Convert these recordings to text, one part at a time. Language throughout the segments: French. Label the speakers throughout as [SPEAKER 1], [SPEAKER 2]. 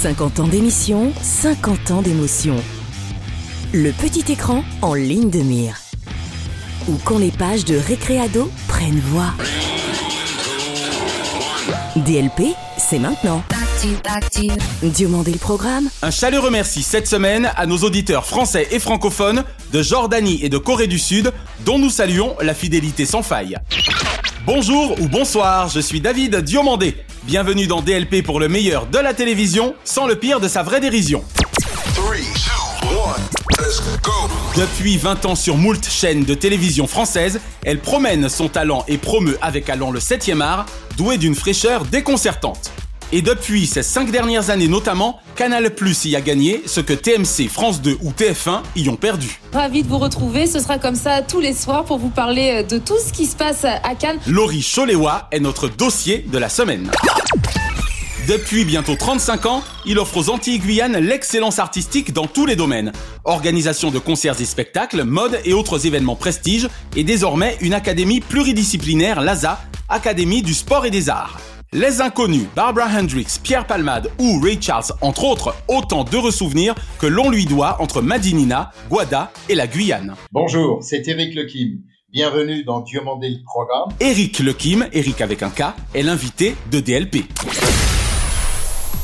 [SPEAKER 1] 50 ans d'émission, 50 ans d'émotion. Le petit écran en ligne de mire. Ou quand les pages de Récréado prennent voix. DLP, c'est maintenant. Diomandé le programme.
[SPEAKER 2] Un chaleureux merci cette semaine à nos auditeurs français et francophones de Jordanie et de Corée du Sud, dont nous saluons la fidélité sans faille. Bonjour ou bonsoir, je suis David Diomandé. Bienvenue dans DLP pour le meilleur de la télévision, sans le pire de sa vraie dérision.
[SPEAKER 3] Three, two, one, let's go.
[SPEAKER 2] Depuis 20 ans sur moult chaînes de télévision française, elle promène son talent et promeut avec allant le 7e art, doué d'une fraîcheur déconcertante. Et depuis ces 5 dernières années notamment, Canal Plus y a gagné ce que TMC, France 2 ou TF1 y ont perdu.
[SPEAKER 4] Ravi de vous retrouver. Ce sera comme ça tous les soirs pour vous parler de tout ce qui se passe à Cannes.
[SPEAKER 2] Laurie Choléwa est notre dossier de la semaine. Depuis bientôt 35 ans, il offre aux Antilles-Guyane l'excellence artistique dans tous les domaines. Organisation de concerts et spectacles, mode et autres événements prestige, et désormais une académie pluridisciplinaire, l'ASA, Académie du sport et des arts. Les inconnus, Barbara Hendricks, Pierre Palmade ou Ray Charles, entre autres, autant d'heureux souvenirs que l'on lui doit entre Madinina, Guada et la Guyane.
[SPEAKER 5] Bonjour, c'est Eric Lekim. Bienvenue dans Diomandé le programme.
[SPEAKER 2] Eric Lekim, Eric avec un K, est l'invité de DLP.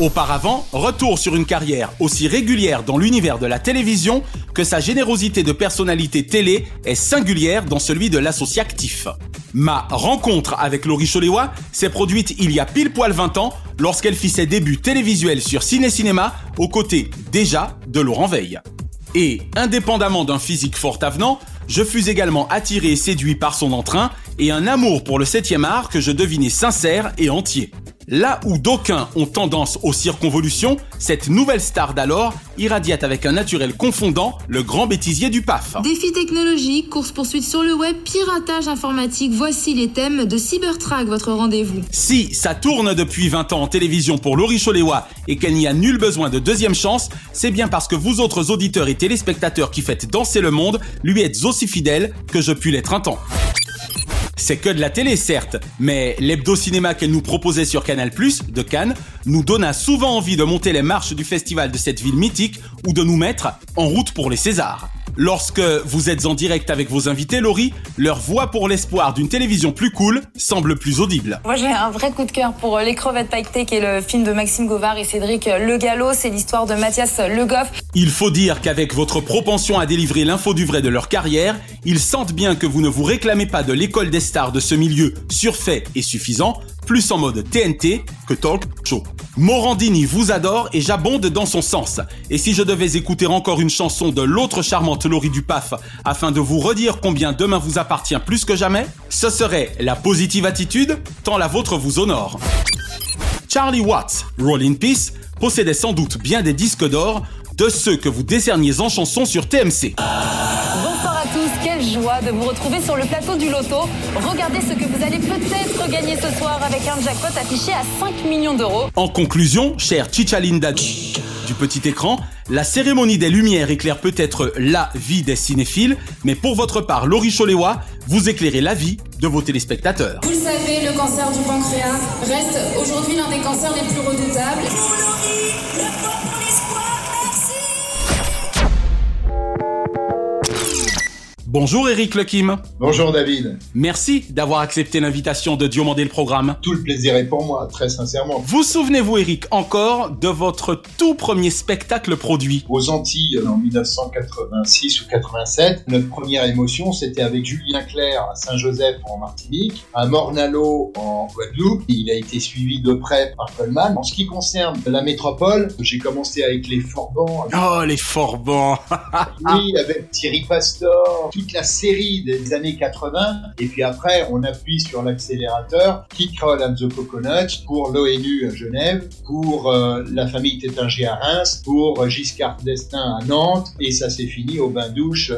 [SPEAKER 2] Auparavant, retour sur une carrière aussi régulière dans l'univers de la télévision que sa générosité de personnalité télé est singulière dans celui de l'associatif. Ma rencontre avec Laurie Choléwa s'est produite il y a pile poil 20 ans lorsqu'elle fit ses débuts télévisuels sur Ciné Cinéma aux côtés déjà de Laurent Veil. Et, indépendamment d'un physique fort avenant, je fus également attiré et séduit par son entrain et un amour pour le 7 art que je devinais sincère et entier. Là où d'aucuns ont tendance aux circonvolutions, cette nouvelle star d'alors irradiate avec un naturel confondant le grand bêtisier du PAF.
[SPEAKER 4] Défis technologiques, course-poursuite sur le web, piratage informatique, voici les thèmes de Cybertrack, votre rendez-vous.
[SPEAKER 2] Si ça tourne depuis 20 ans en télévision pour Laurie Choléwa et qu'elle n'y a nul besoin de deuxième chance, c'est bien parce que vous autres auditeurs et téléspectateurs qui faites danser le monde lui êtes aussi fidèles que je puis l'être un temps. C'est que de la télé, certes, mais l'hebdo-cinéma qu'elle nous proposait sur Canal+, de Cannes, nous donna souvent envie de monter les marches du festival de cette ville mythique ou de nous mettre en route pour les Césars. Lorsque vous êtes en direct avec vos invités, Laurie, leur voix pour l'espoir d'une télévision plus cool semble plus audible.
[SPEAKER 4] Moi j'ai un vrai coup de cœur pour euh, Les crevettes paquetées qui est le film de Maxime Govard et Cédric Le Gallo. C'est l'histoire de Mathias Le Goff.
[SPEAKER 2] Il faut dire qu'avec votre propension à délivrer l'info du vrai de leur carrière, ils sentent bien que vous ne vous réclamez pas de l'école des stars de ce milieu surfait et suffisant, plus en mode TNT que talk show. Morandini vous adore et j'abonde dans son sens. Et si je devais écouter encore une chanson de l'autre charmante Laurie Dupaf afin de vous redire combien demain vous appartient plus que jamais, ce serait la positive attitude, tant la vôtre vous honore. Charlie Watts, Roll in Peace, possédait sans doute bien des disques d'or, de ceux que vous décerniez en chanson sur TMC.
[SPEAKER 4] Bonsoir à tous, joie de vous retrouver sur le plateau du loto. Regardez ce que vous allez peut-être gagner ce soir avec un jackpot affiché à 5 millions d'euros.
[SPEAKER 2] En conclusion, chère Chichalinda du petit écran, la cérémonie des Lumières éclaire peut-être la vie des cinéphiles, mais pour votre part, Laurie Choléwa, vous éclairez la vie de vos téléspectateurs.
[SPEAKER 6] Vous le savez, le cancer du pancréas reste aujourd'hui l'un des cancers les plus redoutables.
[SPEAKER 2] Bonjour Eric Lekim.
[SPEAKER 5] Bonjour David.
[SPEAKER 2] Merci d'avoir accepté l'invitation de Diomandé le programme.
[SPEAKER 5] Tout le plaisir est pour moi, très sincèrement.
[SPEAKER 2] Vous souvenez-vous Eric encore de votre tout premier spectacle produit?
[SPEAKER 5] Aux Antilles, en 1986 ou 87, notre première émotion, c'était avec Julien Clerc à Saint-Joseph en Martinique, à Mornalo en Guadeloupe. Il a été suivi de près par Coleman. En ce qui concerne la métropole, j'ai commencé avec les Forbans,
[SPEAKER 2] Oh les Forbans
[SPEAKER 5] oui, avec Thierry Pastor, toute la série des années 80, et puis après, on appuie sur l'accélérateur, Kick Roll and the Coconuts pour l'ONU à Genève, pour euh, la famille Tétinger à Reims, pour Giscard d'Estaing à Nantes, et ça s'est fini au bain-douche.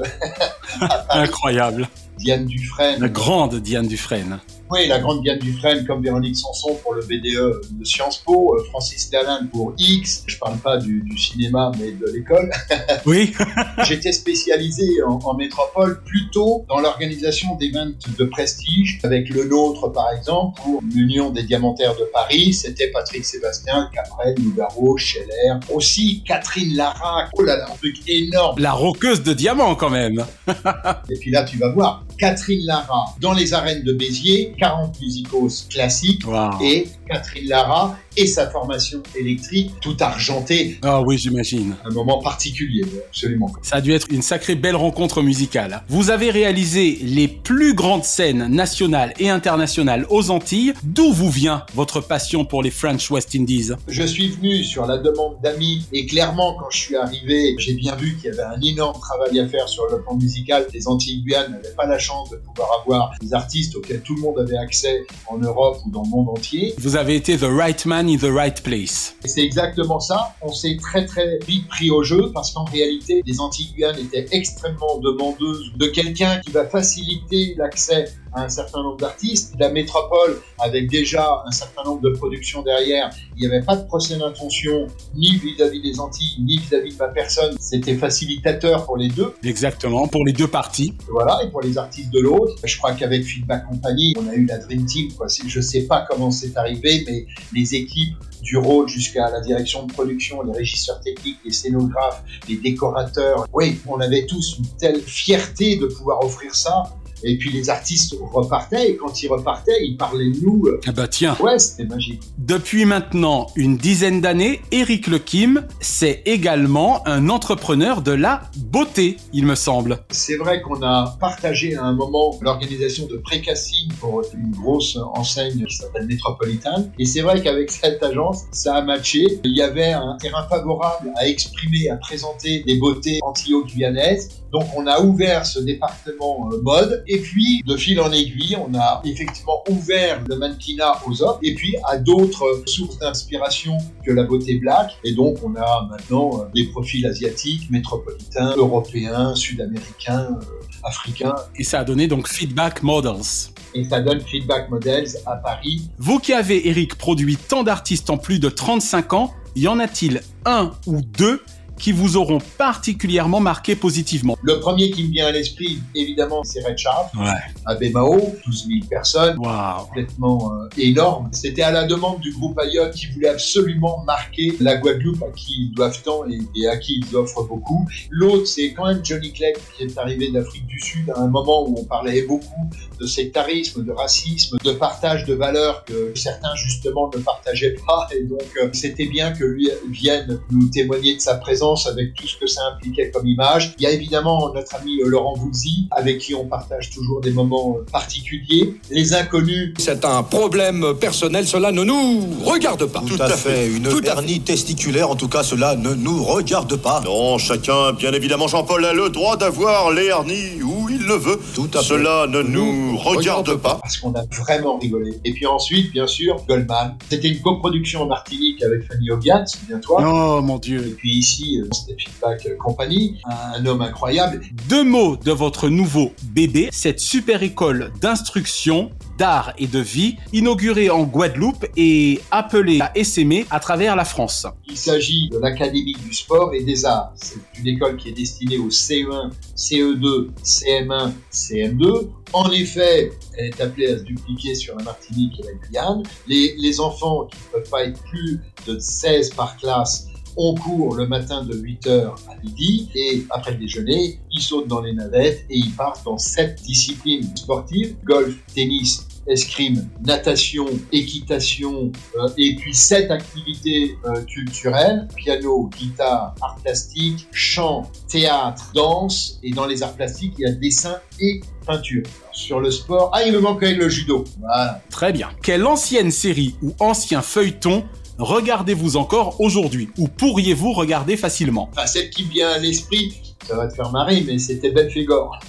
[SPEAKER 2] Incroyable.
[SPEAKER 5] Diane Dufresne.
[SPEAKER 2] La grande Diane Dufresne.
[SPEAKER 5] Oui, la grande Diane Dufresne, comme Véronique Sanson pour le BDE de Sciences Po, euh, Francis Dalin pour X. Je parle pas du, du cinéma, mais de l'école.
[SPEAKER 2] Oui.
[SPEAKER 5] J'étais spécialisé en, en, métropole plutôt dans l'organisation d'événements de prestige, avec le nôtre par exemple, pour l'Union des Diamantaires de Paris. C'était Patrick Sébastien, Caprel, Nougaro, Scheller. Aussi Catherine Lara. Oh là là, un truc énorme.
[SPEAKER 2] La roqueuse de diamants quand même.
[SPEAKER 5] Et puis là, tu vas voir, Catherine Lara dans les arènes de Béziers, 40 musicos classiques
[SPEAKER 2] Wow.
[SPEAKER 5] et Catherine Lara et sa formation électrique, tout argenté,
[SPEAKER 2] Ah oui, j'imagine.
[SPEAKER 5] un moment particulier, absolument.
[SPEAKER 2] Ça a dû être une sacrée belle rencontre musicale. Vous avez réalisé les plus grandes scènes nationales et internationales aux Antilles. D'où vous vient votre passion pour les French West Indies?
[SPEAKER 5] Je suis venu sur la demande d'amis et clairement quand je suis arrivé, j'ai bien vu qu'il y avait un énorme travail à faire sur le plan musical. Les Antilles-Guyane n'avaient pas la chance de pouvoir avoir des artistes auxquels tout le monde avait accès en Europe ou dans le monde entier.
[SPEAKER 2] Vous avez été the right man in the right place.
[SPEAKER 5] Et c'est exactement ça. On s'est très très vite pris au jeu parce qu'en réalité, les Antilles-Guyane étaient extrêmement demandeuses de quelqu'un qui va faciliter l'accès à un certain nombre d'artistes. La métropole, avec déjà un certain nombre de productions derrière, il n'y avait pas de procès d'intention, ni vis-à-vis des Antilles, ni vis-à-vis de ma personne. C'était facilitateur pour les deux.
[SPEAKER 2] Exactement, pour les deux parties.
[SPEAKER 5] Voilà, et pour les artistes de l'autre, je crois qu'avec Feedback Company, on a eu la Dream Team. Quoi. Je sais pas comment c'est arrivé, mais les équipes du rôle jusqu'à la direction de production, les régisseurs techniques, les scénographes, les décorateurs, oui, on avait tous une telle fierté de pouvoir offrir ça. Et puis les artistes repartaient, et quand ils repartaient, ils parlaient de nous.
[SPEAKER 2] Ah bah tiens.
[SPEAKER 5] Ouais, c'était magique.
[SPEAKER 2] Depuis maintenant une dizaine d'années, Eric Lekim, c'est également un entrepreneur de la beauté, il me semble.
[SPEAKER 5] C'est vrai qu'on a partagé à un moment l'organisation de Précassine pour une grosse enseigne qui s'appelle Métropolitan. Et c'est vrai qu'avec cette agence, ça a matché. Il y avait un terrain favorable à exprimer, à présenter des beautés antillo-guyanaises. Donc on a ouvert ce département euh, mode et puis de fil en aiguille on a effectivement ouvert le mannequinat aux hommes et puis à d'autres sources d'inspiration que la beauté black. Et donc on a maintenant euh, des profils asiatiques, métropolitains, européens, sud-américains, euh, africains.
[SPEAKER 2] Et ça a donné donc Feedback Models.
[SPEAKER 5] et ça donne Feedback Models à Paris.
[SPEAKER 2] Vous qui avez, Eric, produit tant d'artistes en plus de 35 ans, y en a-t-il un ou deux qui vous auront particulièrement marqué positivement
[SPEAKER 5] Le premier qui me vient à l'esprit, évidemment, c'est Red Charles,
[SPEAKER 2] Ouais.
[SPEAKER 5] à Bémao, 12 000 personnes,
[SPEAKER 2] Waouh.
[SPEAKER 5] complètement euh, énorme. C'était à la demande du groupe Ayotte qui voulait absolument marquer la Guadeloupe à qui ils doivent tant et, et à qui ils offrent beaucoup. L'autre, c'est quand même Johnny Clegg qui est arrivé d'Afrique du Sud à un moment où on parlait beaucoup de sectarisme, de racisme, de partage de valeurs que certains justement ne partageaient pas. Et donc, euh, c'était bien que lui vienne nous témoigner de sa présence avec tout ce que ça impliquait comme image. Il y a évidemment notre ami Laurent Voulzy, avec qui on partage toujours des moments euh, particuliers. Les inconnus,
[SPEAKER 7] C'est un problème personnel, cela ne nous regarde pas.
[SPEAKER 8] Tout, à fait. Une
[SPEAKER 7] Tout
[SPEAKER 8] hernie testiculaire, en tout cas, cela ne nous regarde pas.
[SPEAKER 9] Non, chacun, bien évidemment, Jean-Paul a le droit d'avoir les hernies où il le veut.
[SPEAKER 8] Tout à fait.
[SPEAKER 9] Cela ne nous regarde pas.
[SPEAKER 5] parce qu'on a vraiment rigolé. Et puis ensuite, bien sûr, Goldman. C'était une coproduction en Martinique avec Fanny Obian, souviens-toi.
[SPEAKER 2] Oh mon
[SPEAKER 5] Et
[SPEAKER 2] dieu.
[SPEAKER 5] puis ici, euh, c'était Feedback Company, un, un homme incroyable.
[SPEAKER 2] Deux mots de votre nouveau bébé, cette super école d'instruction, d'art et de vie, inaugurée en Guadeloupe et appelée à essaimer à travers la France.
[SPEAKER 5] Il s'agit de l'Académie du sport et des arts. C'est une école qui est destinée au E CE1, CE2, CM1, CM2. En effet, elle est appelée à se dupliquer sur la Martinique et la Guyane. Les, les enfants qui ne peuvent pas être plus de 16 par classe ont cours le matin de 8h à midi et après le déjeuner, ils sautent dans les navettes et ils partent dans sept disciplines sportives, golf, tennis, escrime, natation, équitation euh, et puis sept activités euh, culturelles, piano, guitare, art plastique, chant, théâtre, danse et dans les arts plastiques, il y a dessin et peinture. Sur le sport, ah il me manque le judo. Voilà.
[SPEAKER 2] Très bien. Quelle ancienne série ou ancien feuilleton regardez-vous encore aujourd'hui ou pourriez-vous regarder facilement
[SPEAKER 5] Enfin, celle qui vient à l'esprit, Ça va te faire marrer, mais c'était Belphégor.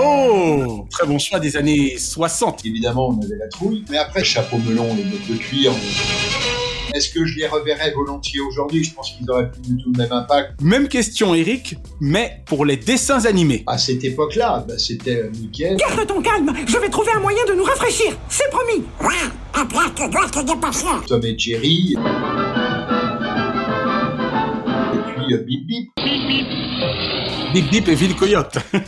[SPEAKER 2] Oh Très bon choix des années 60.
[SPEAKER 5] Évidemment, on avait la trouille. Mais après, chapeau melon, les bottes de cuir. Est-ce que je les reverrais volontiers aujourd'hui? Je pense qu'ils auraient plus du tout le même impact.
[SPEAKER 2] Même question, Eric, mais pour les dessins animés.
[SPEAKER 5] À cette époque-là, bah, c'était euh, nickel.
[SPEAKER 10] Garde ton calme, je vais trouver un moyen de nous rafraîchir, c'est promis. Ouais, après te.
[SPEAKER 5] Tom et Jerry. Et puis euh, Bip Bip.
[SPEAKER 2] Bip Bip et Ville Coyote.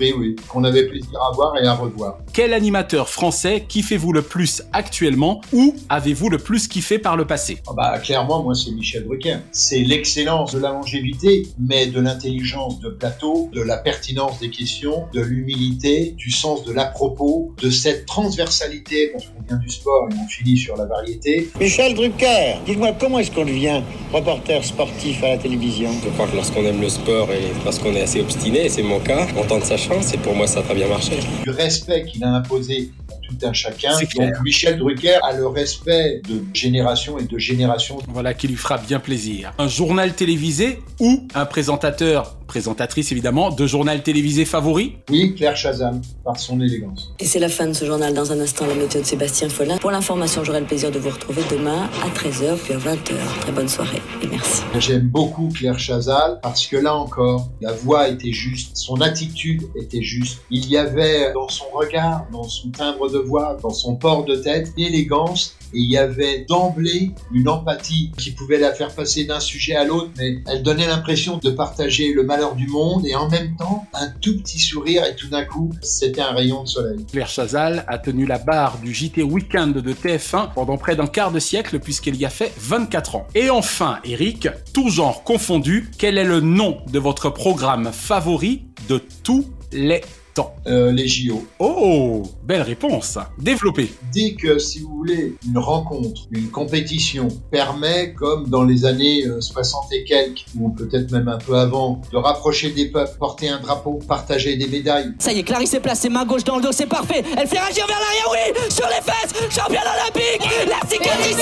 [SPEAKER 5] Oui, oui, qu'on avait plaisir à voir et à revoir.
[SPEAKER 2] Quel animateur français kiffez-vous le plus actuellement ou avez-vous le plus kiffé par le passé?
[SPEAKER 5] Ah bah, clairement, moi, c'est Michel Drucker. C'est l'excellence de la longévité, mais de l'intelligence de plateau, de la pertinence des questions, de l'humilité, du sens de l'à-propos, de cette transversalité, parce qu'on vient du sport et on finit sur la variété.
[SPEAKER 11] Michel Drucker, dites-moi comment est-ce qu'on devient reporter sportif à la télévision?
[SPEAKER 12] Je crois que lorsqu'on aime le sport et lorsqu'on est assez obstiné, c'est mon cas, on tente sa chance et pour moi ça a très bien marché.
[SPEAKER 5] Du respect qu'il a imposé tout un chacun. Donc Michel Drucker a le respect de génération et de génération.
[SPEAKER 2] Voilà qui lui fera bien plaisir. Un journal télévisé ou un présentateur, présentatrice évidemment, de journal télévisé favori?
[SPEAKER 5] Oui, Claire Chazal, par son élégance.
[SPEAKER 13] Et c'est la fin de ce journal. Dans un instant, la météo de Sébastien Follin. Pour l'information, j'aurai le plaisir de vous retrouver demain à 13h puis à 20h. Très bonne soirée et merci.
[SPEAKER 5] J'aime beaucoup Claire Chazal parce que là encore, la voix était juste, son attitude était juste. Il y avait dans son regard, dans son timbre de voix, dans son port de tête, élégance et il y avait d'emblée une empathie qui pouvait la faire passer d'un sujet à l'autre, mais elle donnait l'impression de partager le malheur du monde et en même temps un tout petit sourire et tout d'un coup, c'était un rayon de soleil.
[SPEAKER 2] Claire Chazal a tenu la barre du JT Weekend de TF1 pendant près d'un quart de siècle puisqu'elle y a fait 24 ans. Et enfin, Eric, tout genre confondu, quel est le nom de votre programme favori de tous les temps
[SPEAKER 5] Euh, les JO.
[SPEAKER 2] Oh, belle réponse. Développez.
[SPEAKER 5] Dès que, si vous voulez, une rencontre, une compétition permet, comme dans les années euh, 60 et quelques, ou peut-être même un peu avant, de rapprocher des peuples, porter un drapeau, partager des médailles.
[SPEAKER 14] Ça y est, Clarisse est placée, main gauche dans le dos, c'est parfait. Elle fait réagir vers l'arrière, oui, sur les fesses, championne olympique. La cicatrice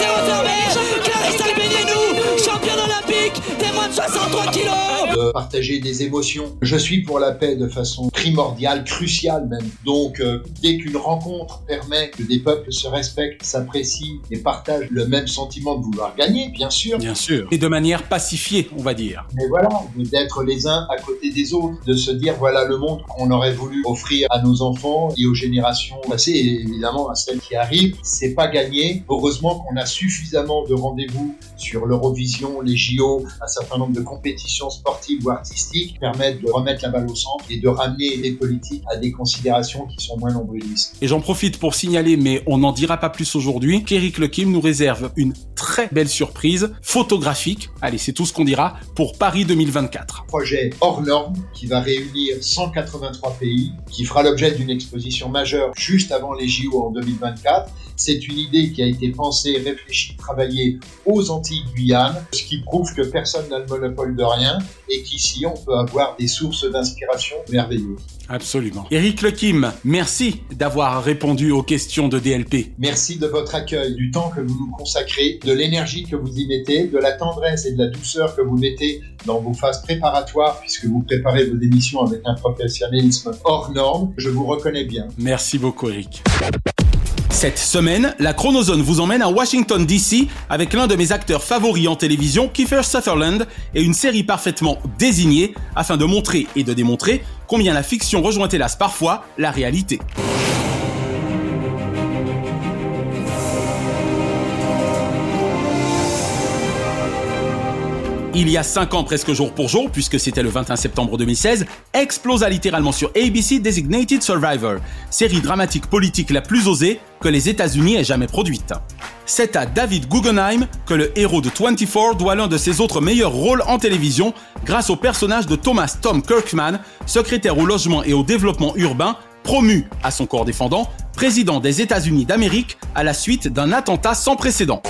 [SPEAKER 5] partager des émotions. Je suis pour la paix de façon primordiale, cruciale même. Donc, euh, dès qu'une rencontre permet que des peuples se respectent, s'apprécient et partagent le même sentiment de vouloir gagner, bien sûr.
[SPEAKER 2] Bien sûr. Et de manière pacifiée, on va dire.
[SPEAKER 5] Mais voilà, d'être les uns à côté des autres, de se dire voilà le monde qu'on aurait voulu offrir à nos enfants et aux générations passées et évidemment à celles qui arrivent. C'est pas gagné. Heureusement qu'on a suffisamment de rendez-vous sur l'Eurovision, les JO, un certain nombre de compétitions sportives artistiques qui permettent de remettre la balle au centre et de ramener les politiques à des considérations qui sont moins nombrilistes.
[SPEAKER 2] Et j'en profite pour signaler, mais on n'en dira pas plus aujourd'hui, qu'Eric Lekim nous réserve une très belle surprise photographique, allez c'est tout ce qu'on dira, pour Paris 2024.
[SPEAKER 5] Projet hors norme qui va réunir 183 pays, qui fera l'objet d'une exposition majeure juste avant les JO en 2024. C'est une idée qui a été pensée, réfléchie, travaillée aux Antilles Guyane, ce qui prouve que personne n'a le monopole de rien et qu'ici on peut avoir des sources d'inspiration merveilleuses.
[SPEAKER 2] Absolument. Eric Lekim, merci d'avoir répondu aux questions de DLP.
[SPEAKER 5] Merci de votre accueil, du temps que vous nous consacrez, de l'énergie que vous y mettez, de la tendresse et de la douceur que vous mettez dans vos phases préparatoires, puisque vous préparez vos émissions avec un professionnalisme hors norme. Je vous reconnais bien.
[SPEAKER 2] Merci beaucoup, Eric. Cette semaine, la Chronozone vous emmène à Washington DC avec l'un de mes acteurs favoris en télévision, Kiefer Sutherland, et une série parfaitement désignée afin de montrer et de démontrer combien la fiction rejoint hélas parfois la réalité. Il y a 5 ans presque jour pour jour, puisque c'était le 21 septembre 2016, explosa littéralement sur ABC Designated Survivor, série dramatique politique la plus osée que les États-Unis aient jamais produite. C'est à David Guggenheim que le héros de 24 doit l'un de ses autres meilleurs rôles en télévision grâce au personnage de Thomas Tom Kirkman, secrétaire au logement et au développement urbain, promu à son corps défendant, président des États-Unis d'Amérique à la suite d'un attentat sans précédent.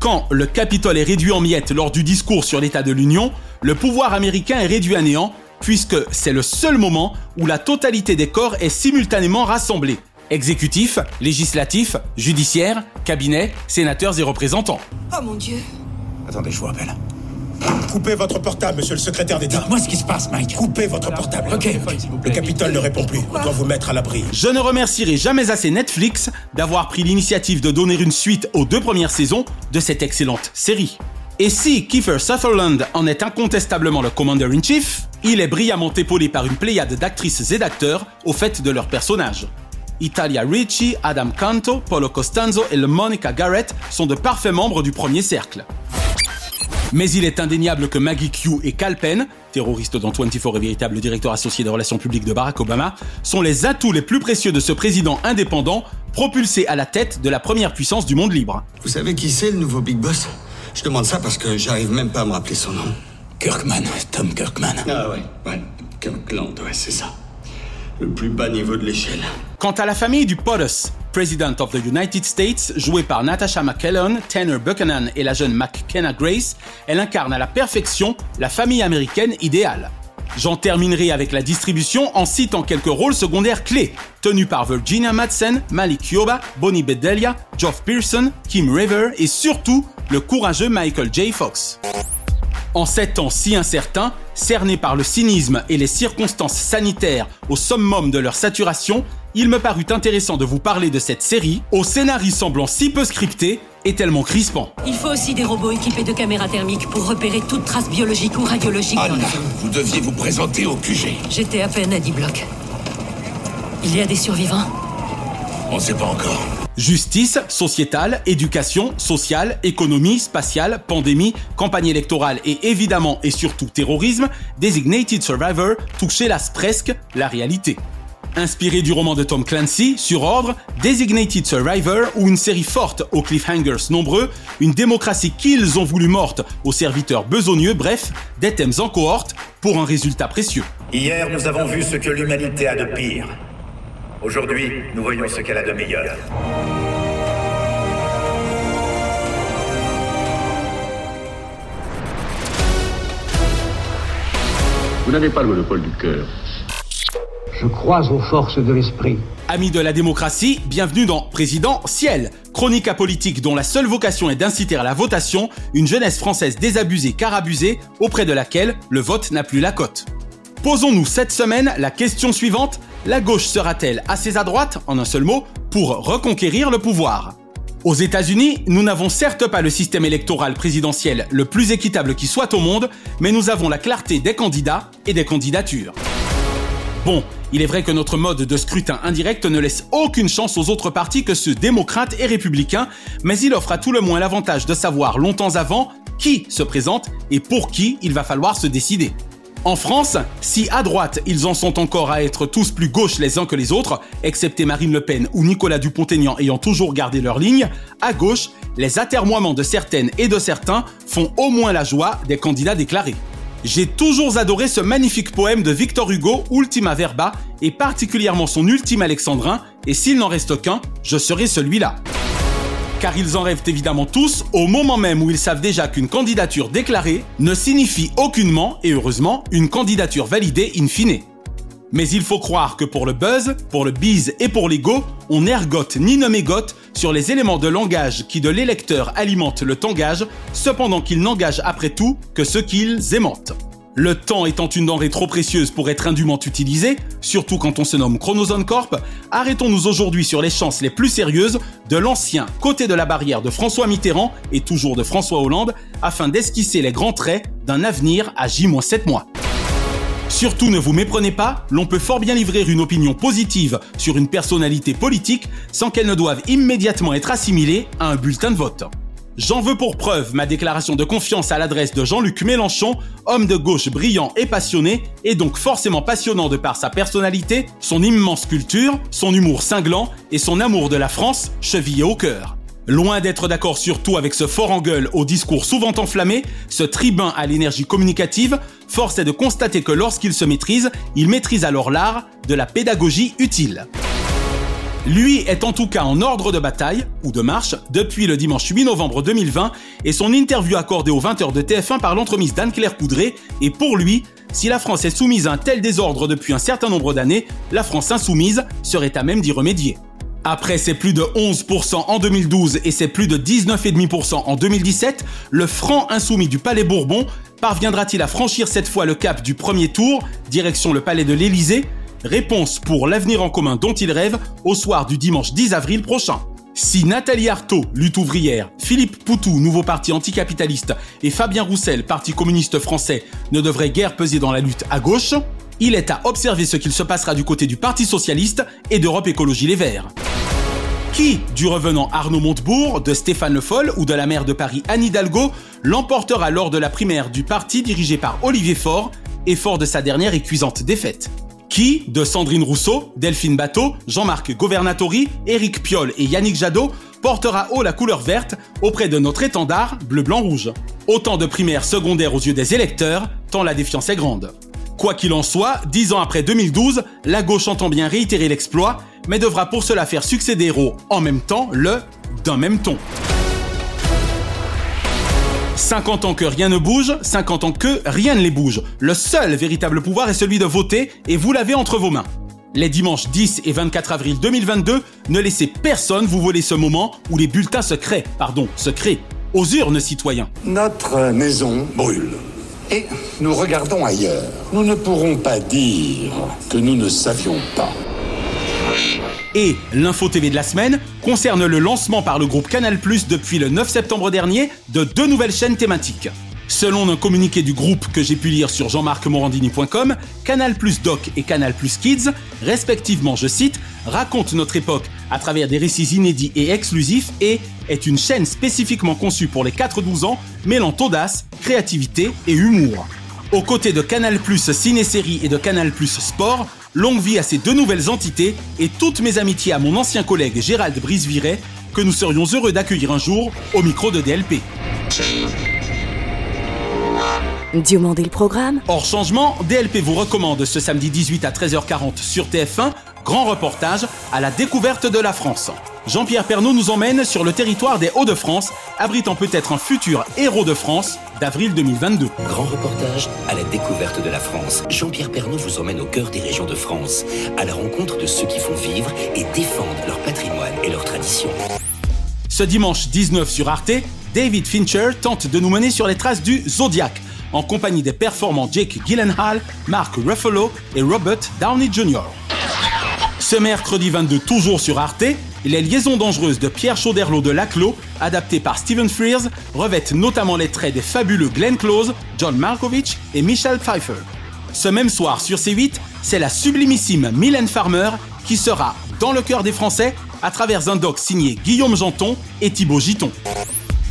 [SPEAKER 2] Quand le Capitole est réduit en miettes lors du discours sur l'état de l'Union, le pouvoir américain est réduit à néant, puisque c'est le seul moment où la totalité des corps est simultanément rassemblée. Exécutif, législatif, judiciaire, cabinet, sénateurs et représentants.
[SPEAKER 10] Oh mon Dieu.
[SPEAKER 15] Attendez, je vous rappelle. Coupez votre portable, monsieur le secrétaire d'État.
[SPEAKER 16] Dites-moi ce qui se passe, Mike.
[SPEAKER 15] Coupez votre portable. Ok. Le Capitole ne répond plus. On doit vous mettre à l'abri.
[SPEAKER 2] Je ne remercierai jamais assez Netflix d'avoir pris l'initiative de donner une suite aux deux premières saisons de cette excellente série. Et si Kiefer Sutherland en est incontestablement le Commander-in-Chief, il est brillamment épaulé par une pléiade d'actrices et d'acteurs au fait de leurs personnages. Italia Ricci, Adam Canto, Paulo Costanzo et le Monica Garrett sont de parfaits membres du premier cercle. Mais il est indéniable que Maggie Q et Cal Penn, terroriste dans 24 et véritable directeur associé des relations publiques de Barack Obama, sont les atouts les plus précieux de ce président indépendant, propulsé à la tête de la première puissance du monde libre.
[SPEAKER 17] Vous savez qui c'est le nouveau Big Boss? Je demande ça parce que j'arrive même pas à me rappeler son nom.
[SPEAKER 16] Kirkman, Tom Kirkman.
[SPEAKER 17] Ah ouais, ouais. Kirkland, ouais, c'est ça. Le plus bas niveau de l'échelle.
[SPEAKER 2] Quant à la famille du POTUS, President of the United States, jouée par Natasha McKellon, Tanner Buchanan et la jeune McKenna Grace, elle incarne à la perfection la famille américaine idéale. J'en terminerai avec la distribution en citant quelques rôles secondaires clés, tenus par Virginia Madsen, Malik Yoba, Bonnie Bedelia, Geoff Pearson, Kim River et surtout le courageux Michael J. Fox. En ces temps si incertains, cernés par le cynisme et les circonstances sanitaires au summum de leur saturation, il me parut intéressant de vous parler de cette série, au scénario semblant si peu scripté et tellement crispant.
[SPEAKER 18] Il faut aussi des robots équipés de caméras thermiques pour repérer toute trace biologique ou radiologique.
[SPEAKER 16] Anne, vous deviez vous présenter au QG.
[SPEAKER 18] J'étais à peine à 10 blocs. Il y a des survivants?
[SPEAKER 16] On ne sait pas encore.
[SPEAKER 2] Justice, sociétale, éducation, sociale, économie, spatiale, pandémie, campagne électorale et évidemment et surtout terrorisme, Designated Survivor touche hélas presque la réalité. Inspiré du roman de Tom Clancy, sur ordre, Designated Survivor ou une série forte aux cliffhangers nombreux, une démocratie qu'ils ont voulu morte aux serviteurs besogneux, bref, des thèmes en cohorte pour un résultat précieux.
[SPEAKER 19] Hier, nous avons vu ce que l'humanité a de pire. Aujourd'hui, nous voyons ce qu'elle a de meilleur.
[SPEAKER 20] Vous n'avez pas le monopole du cœur.
[SPEAKER 21] Je crois aux forces de l'esprit.
[SPEAKER 2] Amis de la démocratie, bienvenue dans Président Ciel, chronique apolitique dont la seule vocation est d'inciter à la votation une jeunesse française désabusée car abusée, auprès de laquelle le vote n'a plus la cote. Posons-nous cette semaine la question suivante, la gauche sera-t-elle assez à droite, en un seul mot, pour reconquérir le pouvoir? Aux États-Unis, nous n'avons certes pas le système électoral présidentiel le plus équitable qui soit au monde, mais nous avons la clarté des candidats et des candidatures. Bon, il est vrai que notre mode de scrutin indirect ne laisse aucune chance aux autres partis que ceux démocrates et républicains, mais il offre à tout le moins l'avantage de savoir longtemps avant qui se présente et pour qui il va falloir se décider. En France, si à droite ils en sont encore à être tous plus gauches les uns que les autres, excepté Marine Le Pen ou Nicolas Dupont-Aignan ayant toujours gardé leur ligne, à gauche, les atermoiements de certaines et de certains font au moins la joie des candidats déclarés. J'ai toujours adoré ce magnifique poème de Victor Hugo, Ultima Verba, et particulièrement son ultime alexandrin, et s'il n'en reste qu'un, je serai celui-là car ils en rêvent évidemment tous au moment même où ils savent déjà qu'une candidature déclarée ne signifie aucunement, et heureusement, une candidature validée in fine. Mais il faut croire que pour le buzz, pour le bise et pour l'ego, on n'ergote ni ne mégote sur les éléments de langage qui de l'électeur alimentent le tangage, cependant qu'ils n'engagent après tout que ce qu'ils aimantent. Le temps étant une denrée trop précieuse pour être indûment utilisée, surtout quand on se nomme Chronozone Corp, arrêtons-nous aujourd'hui sur les chances les plus sérieuses de l'ancien côté de la barrière de François Mitterrand et toujours de François Hollande afin d'esquisser les grands traits d'un avenir à J-7 mois. Surtout ne vous méprenez pas, l'on peut fort bien livrer une opinion positive sur une personnalité politique sans qu'elle ne doive immédiatement être assimilée à un bulletin de vote. J'en veux pour preuve ma déclaration de confiance à l'adresse de Jean-Luc Mélenchon, homme de gauche brillant et passionné, et donc forcément passionnant de par sa personnalité, son immense culture, son humour cinglant et son amour de la France chevillé au cœur. Loin d'être d'accord sur tout avec ce fort en gueule au discours souvent enflammé, ce tribun à l'énergie communicative, force est de constater que lorsqu'il se maîtrise, il maîtrise alors l'art de la pédagogie utile. Lui est en tout cas en ordre de bataille, ou de marche, depuis le dimanche 8 novembre 2020, et son interview accordée aux 20h de TF1 par l'entremise d'Anne-Claire Coudray est pour lui, si la France est soumise à un tel désordre depuis un certain nombre d'années, la France insoumise serait à même d'y remédier. Après ses plus de 11% en 2012 et ses plus de 19,5% en 2017, le franc insoumis du Palais Bourbon parviendra-t-il à franchir cette fois le cap du premier tour, direction le Palais de l'Élysée Réponse pour l'avenir en commun dont il rêve au soir du dimanche 10 avril prochain. Si Nathalie Arthaud, lutte ouvrière, Philippe Poutou, nouveau parti anticapitaliste, et Fabien Roussel, parti communiste français, ne devraient guère peser dans la lutte à gauche, il est à observer ce qu'il se passera du côté du Parti Socialiste et d'Europe Écologie Les Verts. Qui, du revenant Arnaud Montebourg, de Stéphane Le Foll ou de la maire de Paris Anne Hidalgo, l'emportera lors de la primaire du parti dirigé par Olivier Faure et fort de sa dernière et cuisante défaite Qui, de Sandrine Rousseau, Delphine Bateau, Jean-Marc Governatori, Éric Piolle et Yannick Jadot, portera haut la couleur verte auprès de notre étendard bleu-blanc-rouge. Autant de primaires secondaires aux yeux des électeurs, tant la défiance est grande. Quoi qu'il en soit, dix ans après 2012, la gauche entend bien réitérer l'exploit, mais devra pour cela faire succéder au en même temps le d'un même ton. 50 ans que rien ne bouge, 50 ans que rien ne les bouge. Le seul véritable pouvoir est celui de voter et vous l'avez entre vos mains. Les dimanches 10 et 24 avril 2022, ne laissez personne vous voler ce moment où les bulletins se créent, pardon, se créent, aux urnes citoyens.
[SPEAKER 16] Notre maison brûle. Et nous regardons ailleurs. Nous ne pourrons pas dire que nous ne savions pas.
[SPEAKER 2] Et l'info TV de la semaine concerne le lancement par le groupe Canal+ depuis le 9 septembre dernier de deux nouvelles chaînes thématiques. Selon un communiqué du groupe que j'ai pu lire sur jean-marc-morandini.com, Canal Plus Doc et Canal Plus Kids, respectivement, je cite, racontent notre époque à travers des récits inédits et exclusifs et est une chaîne spécifiquement conçue pour les 4-12 ans, mêlant audace, créativité et humour. Aux côtés de Canal Plus Ciné-Série et de Canal Plus Sport, longue vie à ces deux nouvelles entités et toutes mes amitiés à mon ancien collègue Gérald Briseviret, que nous serions heureux d'accueillir un jour au micro de DLP.
[SPEAKER 22] Diomandé le programme
[SPEAKER 2] Hors changement, DLP vous recommande ce samedi 18 à 13h40 sur TF1, grand reportage à la découverte de la France. Jean-Pierre Pernaud nous emmène sur le territoire des Hauts-de-France, abritant peut-être un futur héros de France d'avril 2022.
[SPEAKER 23] Grand reportage à la découverte de la France. Jean-Pierre Pernaud vous emmène au cœur des régions de France, à la rencontre de ceux qui font vivre et défendent leur patrimoine et leurs traditions.
[SPEAKER 2] Ce dimanche 19 sur Arte, David Fincher tente de nous mener sur les traces du Zodiac, en compagnie des performants Jake Gyllenhaal, Mark Ruffalo et Robert Downey Jr. Ce mercredi 22, toujours sur Arte, les liaisons dangereuses de Pierre Chauderlot de Laclos, adaptées par Stephen Frears, revêtent notamment les traits des fabuleux Glenn Close, John Malkovich et Michelle Pfeiffer. Ce même soir sur C8, c'est la sublimissime Mylène Farmer qui sera dans le cœur des Français à travers un doc signé Guillaume Janton et Thibaut Giton.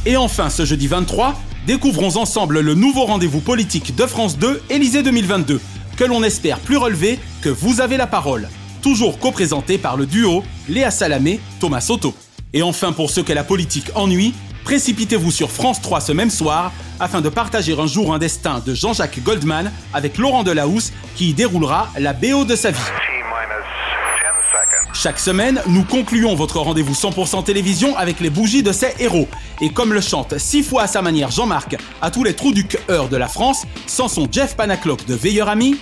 [SPEAKER 2] Et enfin, ce jeudi 23, découvrons ensemble le nouveau rendez-vous politique de France 2, Élysée 2022, que l'on espère plus relevé que Vous avez la parole, toujours co-présenté par le duo Léa Salamé, Thomas Soto. Et enfin, pour ceux que la politique ennuie, précipitez-vous sur France 3 ce même soir afin de partager un jour un destin de Jean-Jacques Goldman avec Laurent Delahousse qui y déroulera la BO de sa vie. Chaque semaine, nous concluons votre rendez-vous 100% télévision avec les bougies de ces héros. Et comme le chante six fois à sa manière Jean-Marc à tous les trous du cœur de la France, sans son Jeff Panaclock de Veilleur Ami.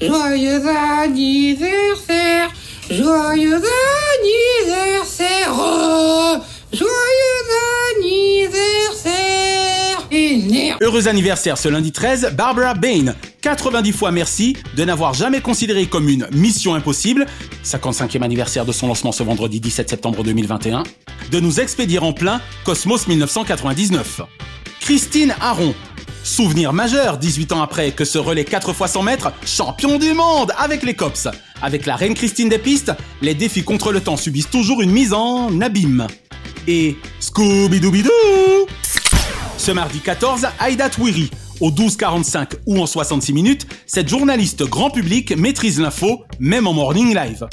[SPEAKER 10] Joyeux anniversaire, joyeux anniversaire, oh, joyeux anniversaire.
[SPEAKER 2] Heureux anniversaire ce lundi 13, Barbara Bain. 90 fois merci de n'avoir jamais considéré comme une mission impossible, 55e anniversaire de son lancement ce vendredi 17 septembre 2021, de nous expédier en plein Cosmos 1999. Christine Aron. Souvenir majeur 18 ans après que ce relais 4 fois 100 mètres, champion du monde avec les cops. Avec la reine Christine des pistes, les défis contre le temps subissent toujours une mise en abîme. Et Scooby-Dooby-Doo Ce mardi 14, Aïda Twiri. Au 12h45 ou en 66 minutes, cette journaliste grand public maîtrise l'info, même en morning live.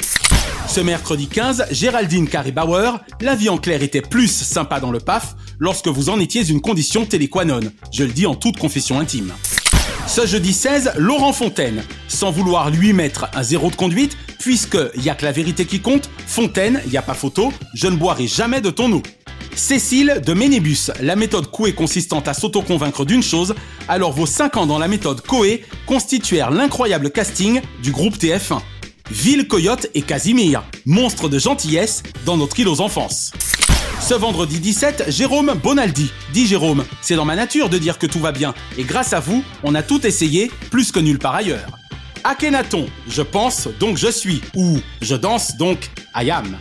[SPEAKER 2] Ce mercredi 15, Géraldine Carrie-Bauer, la vie en clair était plus sympa dans le PAF lorsque vous en étiez une condition téléquanone. Je le dis en toute confession intime. Ce jeudi 16, Laurent Fontaine. Sans vouloir lui mettre un zéro de conduite, puisque y a que la vérité qui compte, Fontaine, y a pas photo, je ne boirai jamais de ton eau. Cécile de Ménébus, la méthode Coué consistant à s'auto-convaincre d'une chose, alors vos 5 ans dans la méthode Coé constituèrent l'incroyable casting du groupe TF1. Ville Coyote et Casimir, monstre de gentillesse dans notre île aux enfances. Ce vendredi 17, Jérôme Bonaldi. Dit Jérôme, c'est dans ma nature de dire que tout va bien, et grâce à vous, on a tout essayé, plus que nulle part ailleurs. Akhenaton, je pense, donc je suis, ou je danse, donc I am.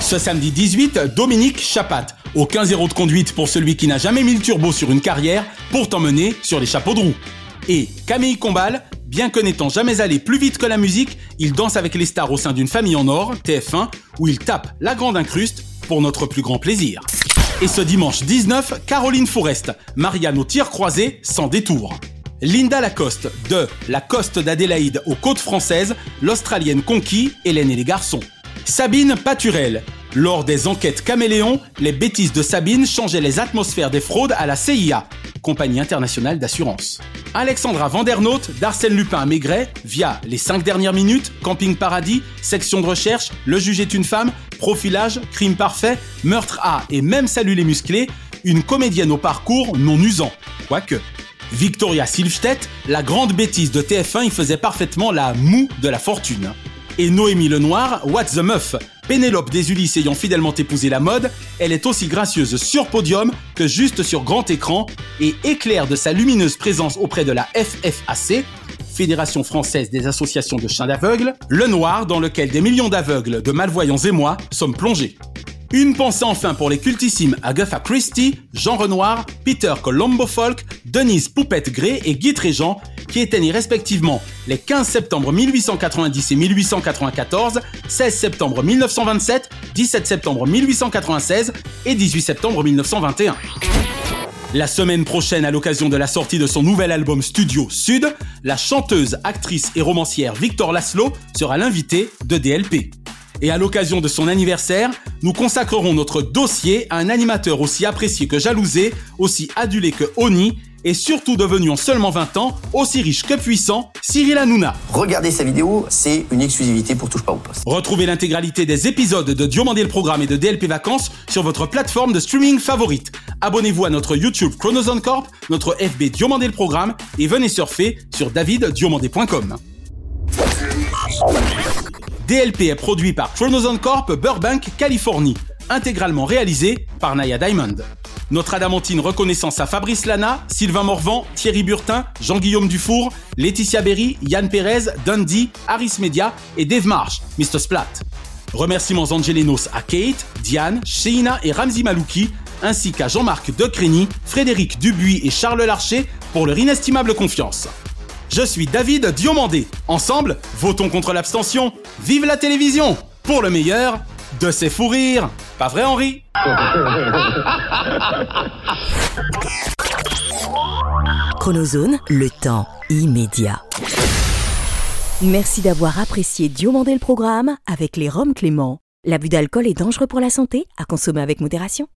[SPEAKER 2] Ce samedi 18, Dominique Chapat. Aucun zéro de conduite pour celui qui n'a jamais mis le turbo sur une carrière, pourtant mené sur les chapeaux de roue. Et Camille Combal, bien que n'étant jamais allé plus vite que la musique, il danse avec les stars au sein d'une famille en or, TF1, où il tape la grande incruste pour notre plus grand plaisir. Et ce dimanche 19, Caroline Forest, Marianne au tir croisé sans détour. Linda Lacoste, de La Coste d'Adélaïde aux côtes françaises, l'Australienne conquis, Hélène et les garçons. Sabine Paturel. Lors des enquêtes Caméléon, les bêtises de Sabine changeaient les atmosphères des fraudes à la CIA, Compagnie internationale d'assurance. Alexandra Vandernoot d'Arsène Lupin à Maigret, via Les 5 dernières minutes, Camping Paradis, Section de recherche, Le juge est une femme, Profilage, Crime parfait, Meurtre A et même Salut les musclés, une comédienne au parcours non usant. Quoique. Victoria Silvstedt, la grande bêtise de TF1, y faisait parfaitement la moue de la fortune. Et Noémie Lenoir, What's the Meuf Pénélope des Ulysses ayant fidèlement épousé la mode, elle est aussi gracieuse sur podium que juste sur grand écran et éclaire de sa lumineuse présence auprès de la FFAC, Fédération française des associations de chiens d'aveugles, le noir dans lequel des millions d'aveugles, de malvoyants et moi sommes plongés. Une pensée enfin pour les cultissimes Agatha Christie, Jean Renoir, Peter Colombo Folk, Denise Poupette Gray et Guy Tréjean, qui étaient nés respectivement les 15 septembre 1890 et 1894, 16 septembre 1927, 17 septembre 1896 et 18 septembre 1921. La semaine prochaine, à l'occasion de la sortie de son nouvel album Studio Sud, la chanteuse, actrice et romancière Victor Laszlo sera l'invitée de DLP. Et à l'occasion de son anniversaire, nous consacrerons notre dossier à un animateur aussi apprécié que jalousé, aussi adulé que Oni, et surtout devenu en seulement 20 ans aussi riche que puissant, Cyril Hanouna.
[SPEAKER 24] Regardez sa vidéo, c'est une exclusivité pour Touche pas au poste.
[SPEAKER 2] Retrouvez l'intégralité des épisodes de Diomandé le Programme et de DLP Vacances sur votre plateforme de streaming favorite. Abonnez-vous à notre YouTube Chronozone Corp, notre FB Diomandé le Programme et venez surfer sur daviddiomandé.com. DLP est produit par Chronozone Corp Burbank, Californie, intégralement réalisé par Naya Diamond. Notre adamantine reconnaissance à Fabrice Lana, Sylvain Morvan, Thierry Burtin, Jean-Guillaume Dufour, Laetitia Berry, Yann Perez, Dundee, Harris Media et Dave Marsh, Mr. Splat. Remerciements angelinos à Kate, Diane, Sheina et Ramzi Malouki, ainsi qu'à Jean-Marc Decrény, Frédéric Dubuis et Charles Larcher pour leur inestimable confiance. Je suis David Diomandé. Ensemble, votons contre l'abstention. Vive la télévision Pour le meilleur, de ses fous rires. Pas vrai, Henri?
[SPEAKER 22] Chronozone, le temps immédiat. Merci d'avoir apprécié Diomandé le programme avec les Roms Clément. L'abus d'alcool est dangereux pour la santé, à consommer avec modération.